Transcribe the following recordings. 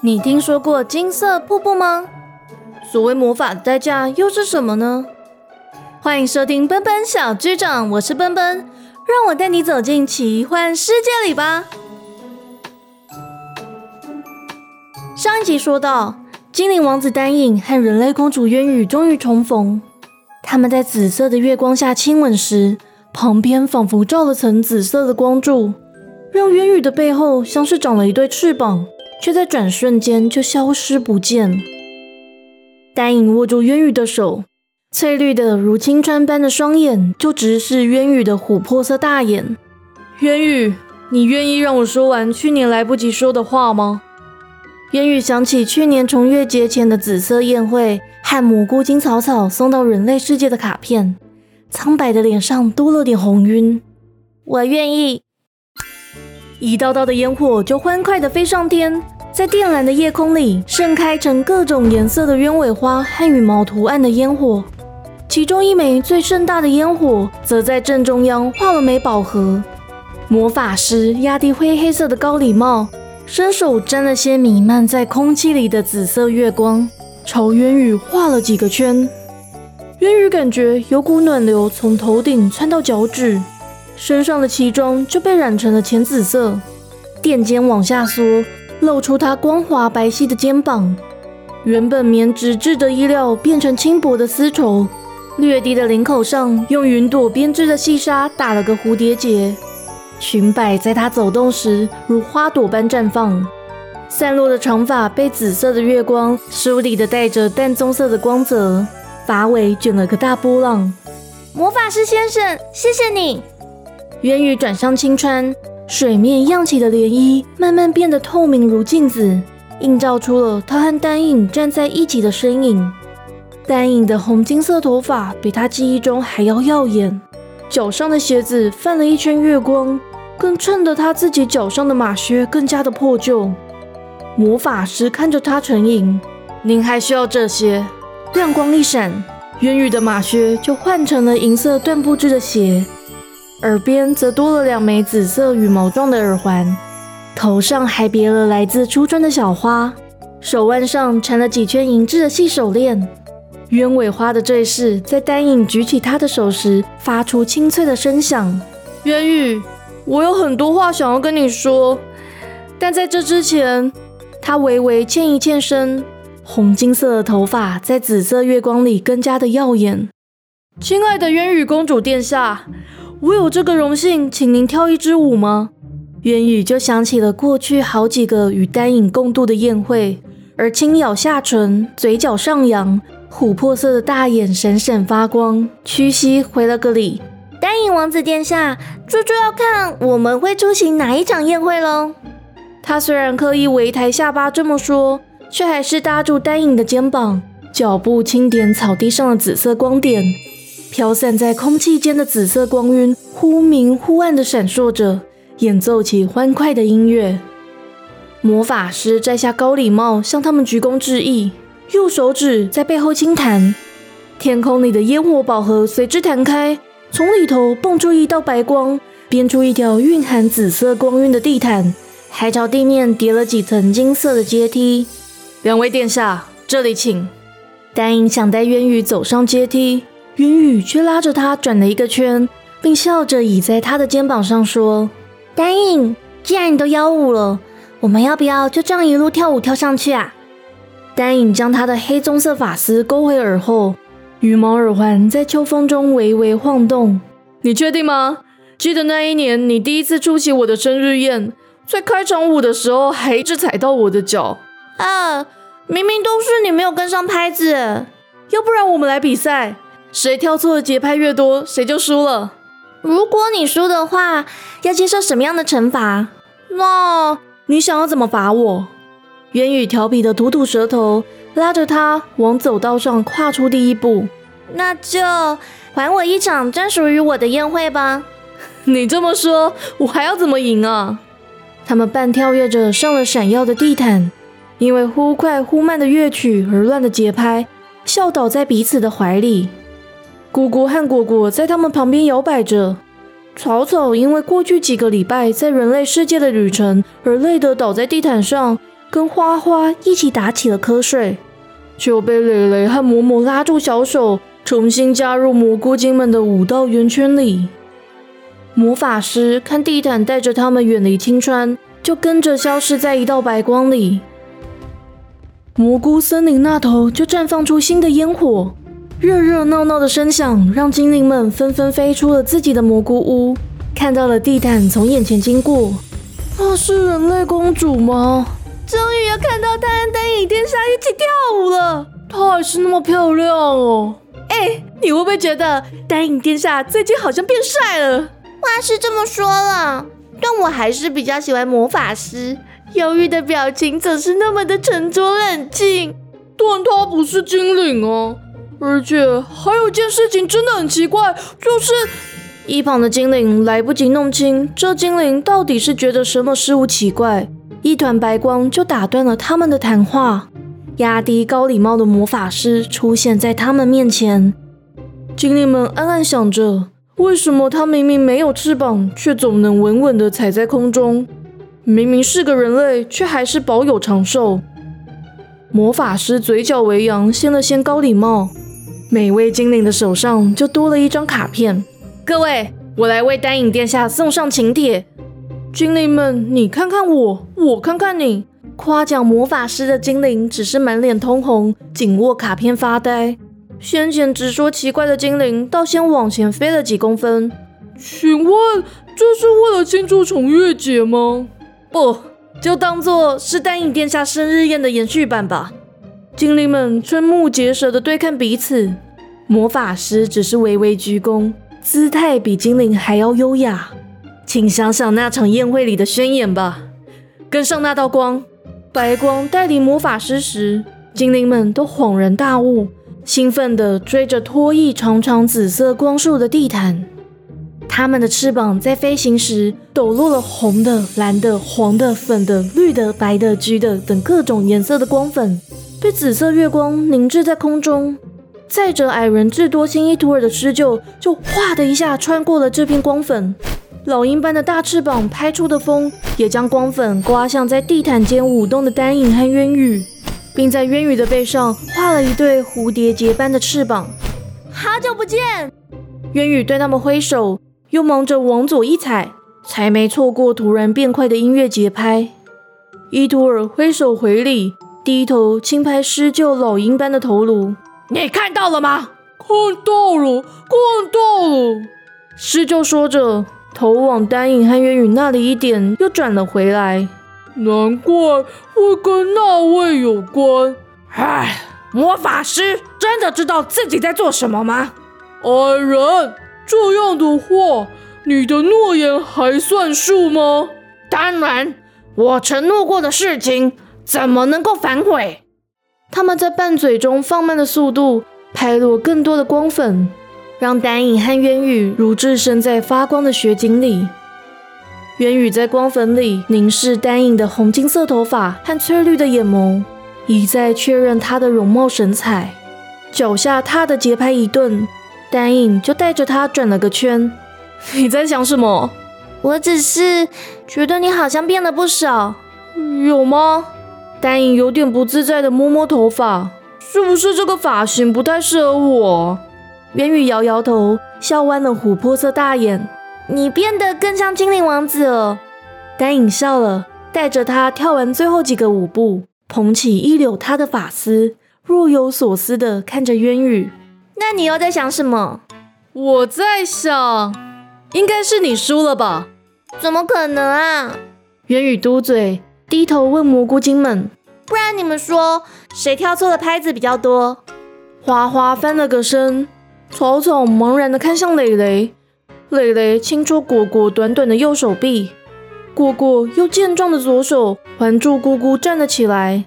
你听说过金色瀑布吗？所谓魔法的代价又是什么呢？欢迎收听奔奔小局长，我是奔奔，让我带你走进奇幻世界里吧。上一集说到，精灵王子丹影和人类公主渊羽终于重逢，他们在紫色的月光下亲吻时，旁边仿佛罩了层紫色的光柱，让渊羽的背后像是长了一对翅膀。却在转瞬间就消失不见。丹影握住渊羽的手，翠绿的如青川般的双眼就直视渊羽的琥珀色大眼。渊羽，你愿意让我说完去年来不及说的话吗？渊羽想起去年重月节前的紫色宴会和蘑菇金草草送到人类世界的卡片，苍白的脸上多了点红晕。我愿意。一道道的烟火就欢快地飞上天，在靛蓝的夜空里盛开成各种颜色的鸢尾花和羽毛图案的烟火。其中一枚最盛大的烟火，则在正中央画了枚宝盒。魔法师压低灰黑色的高礼帽，伸手沾了些弥漫在空气里的紫色月光，朝渊羽画了几个圈。渊羽感觉有股暖流从头顶窜到脚趾。身上的奇装就被染成了浅紫色，垫肩往下缩，露出她光滑白皙的肩膀。原本棉质质的衣料变成轻薄的丝绸，略低的领口上用云朵编织的细纱打了个蝴蝶结。裙摆在她走动时如花朵般绽放，散落的长发被紫色的月光梳理的带着淡棕色的光泽，发尾卷了个大波浪。魔法师先生，谢谢你。渊羽转向青川，水面漾起的涟漪慢慢变得透明如镜子，映照出了他和丹影站在一起的身影。丹影的红金色头发比他记忆中还要耀眼，脚上的鞋子泛了一圈月光，更衬得他自己脚上的马靴更加的破旧。魔法师看着他沉吟：“您还需要这些？”亮光一闪，渊羽的马靴就换成了银色缎布制的鞋。耳边则多了两枚紫色羽毛状的耳环，头上还别了来自初春的小花，手腕上缠了几圈银质的细手链。鸢尾花的坠饰在丹影举起他的手时发出清脆的声响。渊羽，我有很多话想要跟你说，但在这之前，他微微欠一欠身，红金色的头发在紫色月光里更加的耀眼。亲爱的渊羽公主殿下。我有这个荣幸，请您跳一支舞吗？渊羽就想起了过去好几个与丹影共度的宴会，而轻咬下唇，嘴角上扬，琥珀色的大眼闪闪发光，屈膝回了个礼。丹影王子殿下，这就要看我们会出席哪一场宴会喽。他虽然刻意微抬下巴这么说，却还是搭住丹影的肩膀，脚步轻点草地上的紫色光点。飘散在空气间的紫色光晕，忽明忽暗的闪烁着，演奏起欢快的音乐。魔法师摘下高礼帽，向他们鞠躬致意，右手指在背后轻弹，天空里的烟火宝盒随之弹开，从里头蹦出一道白光，编出一条蕴含紫色光晕的地毯，还朝地面叠了几层金色的阶梯。两位殿下，这里请。丹影想带渊羽走上阶梯。云雨却拉着他转了一个圈，并笑着倚在他的肩膀上说：“丹影，既然你都邀舞了，我们要不要就这样一路跳舞跳上去啊？”丹影将他的黑棕色发丝勾回耳后，羽毛耳环在秋风中微微晃动。你确定吗？记得那一年你第一次出席我的生日宴，在开场舞的时候还一直踩到我的脚。啊，明明都是你没有跟上拍子，要不然我们来比赛。谁跳错的节拍越多，谁就输了。如果你输的话，要接受什么样的惩罚？那你想要怎么罚我？渊宇调皮的吐吐舌头，拉着他往走道上跨出第一步。那就还我一场专属于我的宴会吧。你这么说，我还要怎么赢啊？他们半跳跃着上了闪耀的地毯，因为忽快忽慢的乐曲而乱的节拍，笑倒在彼此的怀里。姑姑和果果在他们旁边摇摆着，草草因为过去几个礼拜在人类世界的旅程而累得倒在地毯上，跟花花一起打起了瞌睡，就被蕾蕾和嬷嬷拉住小手，重新加入蘑菇精们的舞蹈圆圈里。魔法师看地毯带着他们远离青川，就跟着消失在一道白光里。蘑菇森林那头就绽放出新的烟火。热热闹闹的声响让精灵们纷纷飞出了自己的蘑菇屋，看到了地毯从眼前经过。那是人类公主吗？终于要看到她和丹影殿下一起跳舞了。她还是那么漂亮哦。哎，你会不会觉得丹影殿下最近好像变帅了？话是这么说了，但我还是比较喜欢魔法师。忧郁的表情总是那么的沉着冷静。但他不是精灵哦。而且还有件事情真的很奇怪，就是一旁的精灵来不及弄清这精灵到底是觉得什么事物奇怪，一团白光就打断了他们的谈话。压低高礼帽的魔法师出现在他们面前，精灵们暗暗想着：为什么他明明没有翅膀，却总能稳稳地踩在空中？明明是个人类，却还是保有长寿。魔法师嘴角微扬，掀了掀高礼帽。每位精灵的手上就多了一张卡片。各位，我来为丹影殿下送上请帖。精灵们，你看看我，我看看你。夸奖魔法师的精灵只是满脸通红，紧握卡片发呆。先前直说奇怪的精灵倒先往前飞了几公分。请问这是为了庆祝重月节吗？不，就当做是丹影殿下生日宴的延续版吧。精灵们瞠目结舌地对看彼此，魔法师只是微微鞠躬，姿态比精灵还要优雅。请想想那场宴会里的宣言吧。跟上那道光，白光带领魔法师时，精灵们都恍然大悟，兴奋地追着拖曳长长紫色光束的地毯。他们的翅膀在飞行时抖落了红的、蓝的、黄的、粉的、绿的、白的、橘的等各种颜色的光粉。被紫色月光凝滞在空中，载着矮人智多星伊图尔的狮鹫就哗的一下穿过了这片光粉，老鹰般的大翅膀拍出的风也将光粉刮向在地毯间舞动的丹影和渊羽，并在渊羽的背上画了一对蝴蝶结般的翅膀。好久不见！渊羽对他们挥手，又忙着往左一踩，才没错过突然变快的音乐节拍。伊图尔挥手回礼。低头轻拍施救老鹰般的头颅，你看到了吗？看到了，看到了。施救说着，头往丹影和渊羽那里一点，又转了回来。难怪会跟那位有关。唉，魔法师真的知道自己在做什么吗？矮人，这样的话，你的诺言还算数吗？当然，我承诺过的事情。怎么能够反悔？他们在拌嘴中放慢了速度，拍落更多的光粉，让丹影和渊羽如置身在发光的雪景里。渊羽在光粉里凝视丹影的红金色头发和翠绿的眼眸，一再确认她的容貌神采。脚下踏的节拍一顿，丹影就带着他转了个圈。你在想什么？我只是觉得你好像变了不少，有吗？丹影有点不自在的摸摸头发，是不是这个发型不太适合我？渊宇摇摇头，笑弯了琥珀色大眼。你变得更像精灵王子了。丹影笑了，带着他跳完最后几个舞步，捧起一绺他的发丝，若有所思的看着渊宇。那你又在想什么？我在想，应该是你输了吧？怎么可能啊？渊宇嘟嘴。低头问蘑菇精们：“不然你们说谁跳错的拍子比较多？”花花翻了个身，草草茫然的看向蕾蕾。蕾蕾轻戳果果短短的右手臂，果果又健壮的左手环住姑姑站了起来。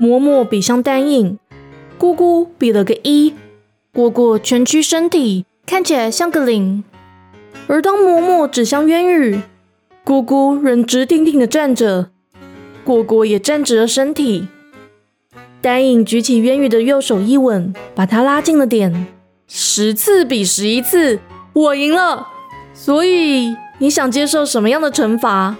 嬷嬷比向单影，姑姑比了个一，果果蜷曲身体，看起来像个零。而当嬷嬷指向渊羽，姑姑仍直挺挺的站着。果果也站直了身体，丹影举起渊羽的右手一吻，把他拉近了点。十次比十一次，我赢了。所以你想接受什么样的惩罚？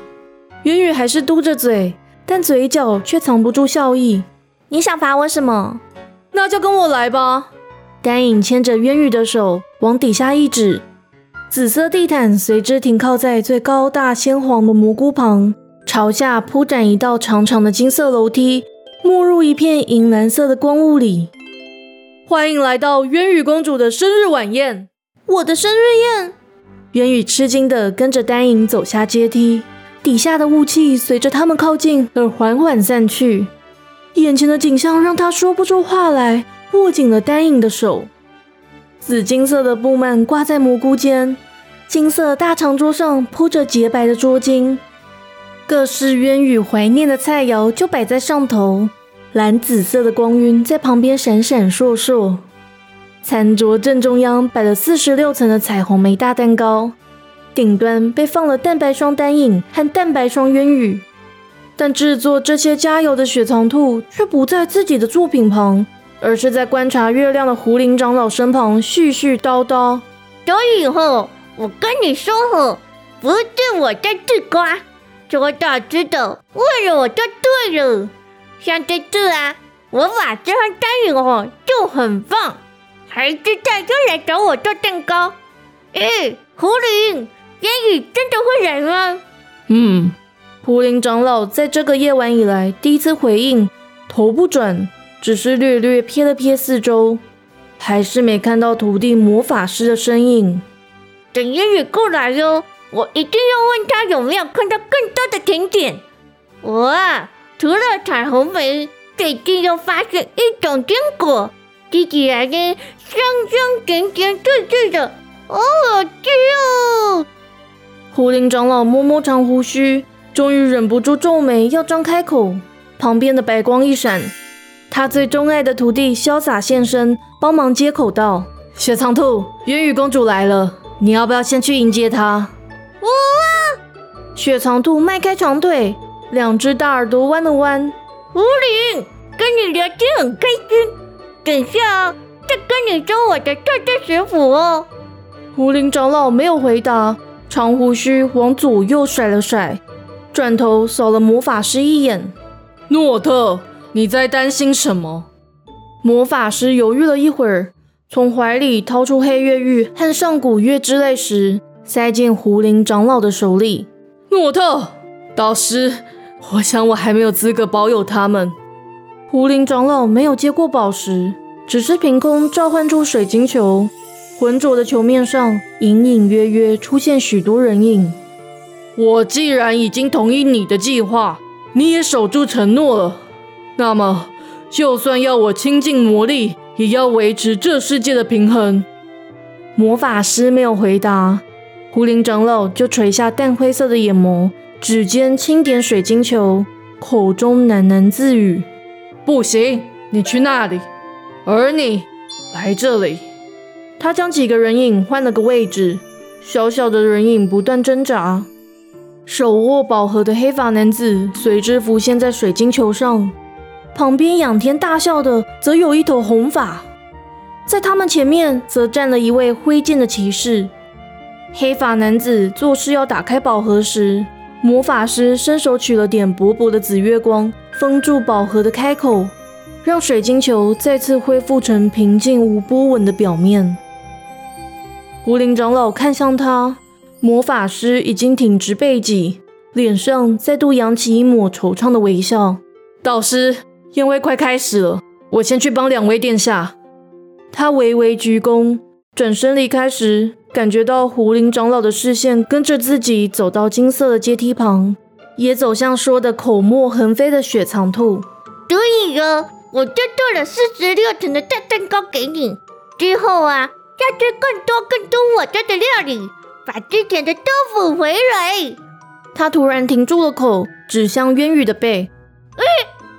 渊羽还是嘟着嘴，但嘴角却藏不住笑意。你想罚我什么？那就跟我来吧。丹影牵着渊羽的手往底下一指，紫色地毯随之停靠在最高大鲜黄的蘑菇旁，朝下铺展一道长长的金色楼梯，没入一片银蓝色的光雾里。欢迎来到渊羽公主的生日晚宴。我的生日宴。渊羽吃惊地跟着丹影走下阶梯，底下的雾气随着他们靠近而缓缓散去。眼前的景象让他说不出话来，握紧了丹影的手。紫金色的布幔挂在蘑菇间，金色大长桌上铺着洁白的桌巾，各式渊羽怀念的菜肴就摆在上头。蓝紫色的光晕在旁边闪闪烁烁。餐桌正中央摆了四十六层的彩虹梅大蛋糕，顶端被放了蛋白霜丹影和蛋白霜渊羽。但制作这些佳肴的雪藏兔却不在自己的作品旁，而是在观察月亮的狐灵长老身旁絮絮叨叨。所以后，我跟你说吼，不是我在自夸，做大知道为了我就对了。像这次啊，我把这份单影哦就很棒，还知道又来找我做蛋糕。诶，狐灵，烟雨真的会来吗？嗯。狐灵长老在这个夜晚以来第一次回应，头不转，只是略略瞥了瞥四周，还是没看到徒弟魔法师的身影。等烟雨过来哟，我一定要问他有没有看到更多的甜点。我啊，除了彩虹梅，最近又发现一种坚果，吃起来呢香香甜甜脆脆的，好好吃哦。狐灵长老摸摸长胡须。终于忍不住皱眉，要张开口。旁边的白光一闪，他最钟爱的徒弟潇洒现身，帮忙接口道：“雪藏兔，元羽公主来了，你要不要先去迎接她？”我。雪藏兔迈开长腿，两只大耳朵弯了弯。狐狸，跟你聊天很开心。等下再跟你说我的特特学府哦。狐灵长老没有回答，长胡须往左右甩了甩。转头扫了魔法师一眼，诺特，你在担心什么？魔法师犹豫了一会儿，从怀里掏出黑月玉和上古月之泪石，塞进胡林长老的手里。诺特，导师，我想我还没有资格保有他们。狐灵长老没有接过宝石，只是凭空召唤出水晶球，浑浊的球面上隐隐约约出现许多人影。我既然已经同意你的计划，你也守住承诺了，那么就算要我倾尽魔力，也要维持这世界的平衡。魔法师没有回答，胡林长老就垂下淡灰色的眼眸，指尖轻点水晶球，口中喃喃自语：“不行，你去那里，而你来这里。”他将几个人影换了个位置，小小的人影不断挣扎。手握宝盒的黑发男子随之浮现在水晶球上，旁边仰天大笑的则有一头红发，在他们前面则站了一位挥剑的骑士。黑发男子做事要打开宝盒时，魔法师伸手取了点薄薄的紫月光，封住宝盒的开口，让水晶球再次恢复成平静无波纹的表面。狐灵长老看向他。魔法师已经挺直背脊，脸上再度扬起一抹惆怅的微笑。导师，宴会快开始了，我先去帮两位殿下。他微微鞠躬，转身离开时，感觉到胡林长老的视线跟着自己走到金色的阶梯旁，也走向说的口沫横飞的雪藏兔。所以啊，我就做了四十六层的大蛋糕给你，之后啊，要吃更多更多我家的料理。把之前的都补回来。他突然停住了口，指向渊羽的背。哎，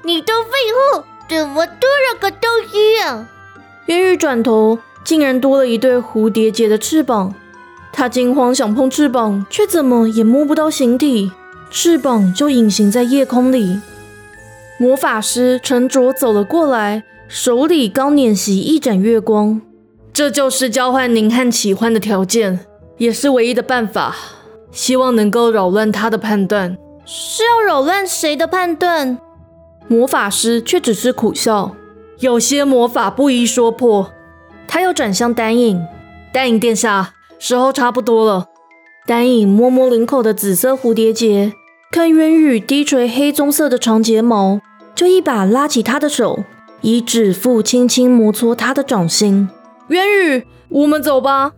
你的背后怎么多了个东西啊？渊羽转头，竟然多了一对蝴蝶结的翅膀。他惊慌想碰翅膀，却怎么也摸不到形体，翅膀就隐形在夜空里。魔法师沉着走了过来，手里刚捻熄一盏月光。这就是交换您和奇欢的条件。也是唯一的办法。希望能够扰乱他的判断。是要扰乱谁的判断？魔法师却只是苦笑。有些魔法不宜说破。他又转向丹影，丹影殿下，时候差不多了。丹影摸摸领口的紫色蝴蝶结，看渊羽低垂黑棕色的长睫毛，就一把拉起他的手，以指腹轻轻摩搓他的掌心。渊羽，我们走吧。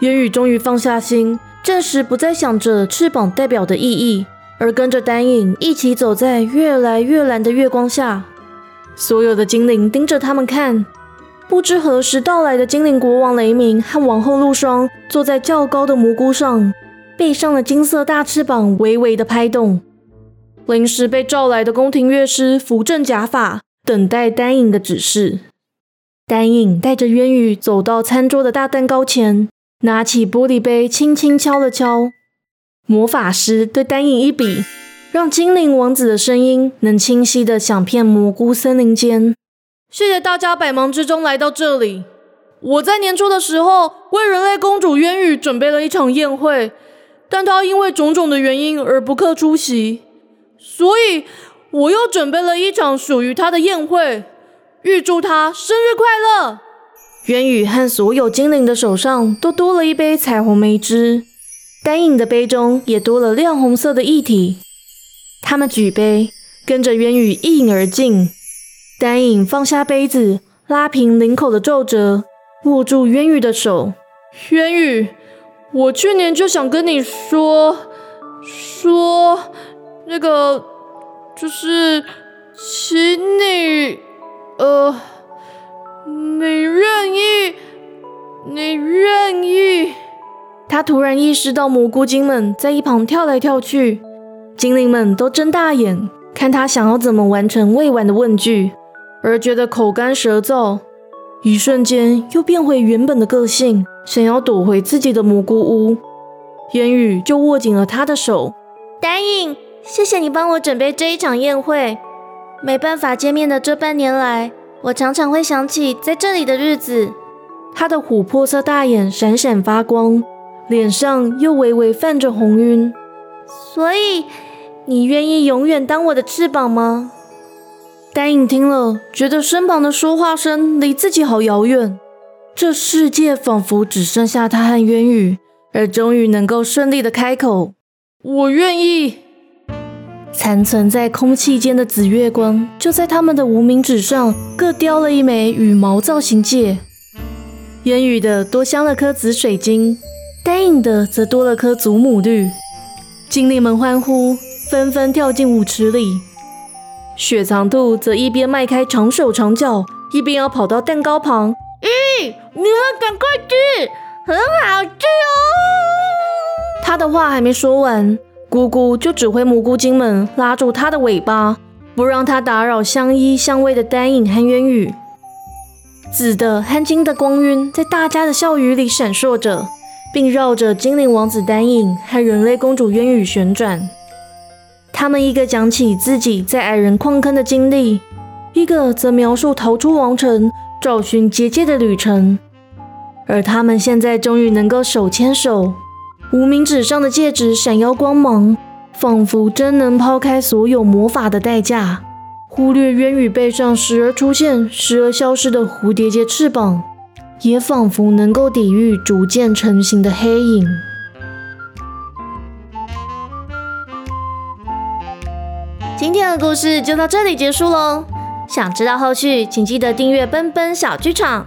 渊羽终于放下心，暂时不再想着翅膀代表的意义，而跟着丹影一起走在越来越蓝的月光下。所有的精灵盯着他们看。不知何时到来的精灵国王雷鸣和王后露霜坐在较高的蘑菇上，背上的金色大翅膀微微的拍动。临时被召来的宫廷乐师扶正假发，等待丹影的指示。丹影带着渊羽走到餐桌的大蛋糕前，拿起玻璃杯，轻轻敲了敲。魔法师对丹影一比，让精灵王子的声音能清晰的响遍蘑菇森林间。谢谢大家百忙之中来到这里。我在年初的时候为人类公主渊羽准备了一场宴会，但她因为种种的原因而不克出席，所以我又准备了一场属于她的宴会。预祝她生日快乐！渊羽和所有精灵的手上都多了一杯彩虹梅汁，丹影的杯中也多了亮红色的液体。他们举杯，跟着渊羽一饮而尽。丹影放下杯子，拉平领口的皱褶，握住渊羽的手。渊羽，我去年就想跟你说，说那个，就是请你，呃，你愿意，你愿意。他突然意识到蘑菇精们在一旁跳来跳去，精灵们都睁大眼看他想要怎么完成未完的问句。而觉得口干舌燥，一瞬间又变回原本的个性，想要躲回自己的蘑菇屋。烟雨就握紧了他的手。答应，谢谢你帮我准备这一场宴会。没办法见面的这半年来，我常常会想起在这里的日子。他的琥珀色大眼闪闪发光，脸上又微微泛着红晕。所以，你愿意永远当我的翅膀吗？丹影听了，觉得身旁的说话声离自己好遥远，这世界仿佛只剩下他和渊羽，而终于能够顺利的开口：“我愿意。”残存在空气间的紫月光，就在他们的无名指上各雕了一枚羽毛造型戒。渊羽的多镶了颗紫水晶，丹影的则多了颗祖母绿。精灵们欢呼，纷纷跳进舞池里。雪藏兔则一边迈开长手长脚，一边要跑到蛋糕旁。咦，你们赶快吃，很好吃哦！他的话还没说完，姑姑就指挥蘑菇精们拉住他的尾巴，不让他打扰相依相偎的丹影和渊羽。紫的和金的光晕在大家的笑语里闪烁着，并绕着精灵王子丹影和人类公主渊羽旋转。他们一个讲起自己在矮人矿坑的经历，一个则描述逃出王城、找寻结界的旅程。而他们现在终于能够手牵手，无名指上的戒指闪耀光芒，仿佛真能抛开所有魔法的代价，忽略渊羽背上时而出现、时而消失的蝴蝶结翅膀，也仿佛能够抵御逐渐成型的黑影。今天的故事就到这里结束喽。想知道后续，请记得订阅奔奔小剧场。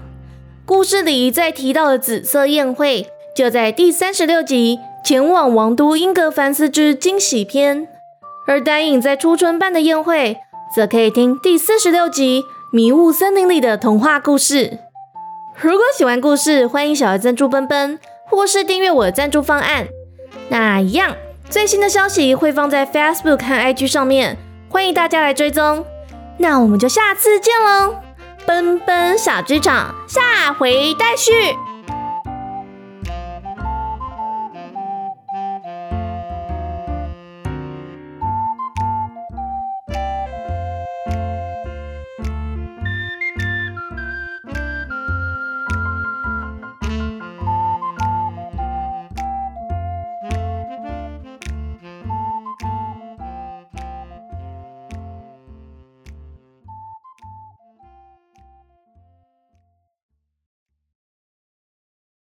故事里再提到的紫色宴会，就在第三十六集《前往王都英格凡斯之惊喜篇》。而丹影在初春办的宴会，则可以听第四十六集《迷雾森林里的童话故事》。如果喜欢故事，欢迎小额赞助奔奔，或是订阅我的赞助方案。那一样。最新的消息会放在 Facebook 和 IG 上面，欢迎大家来追踪。那我们就下次见喽，奔奔小剧场，下回待续。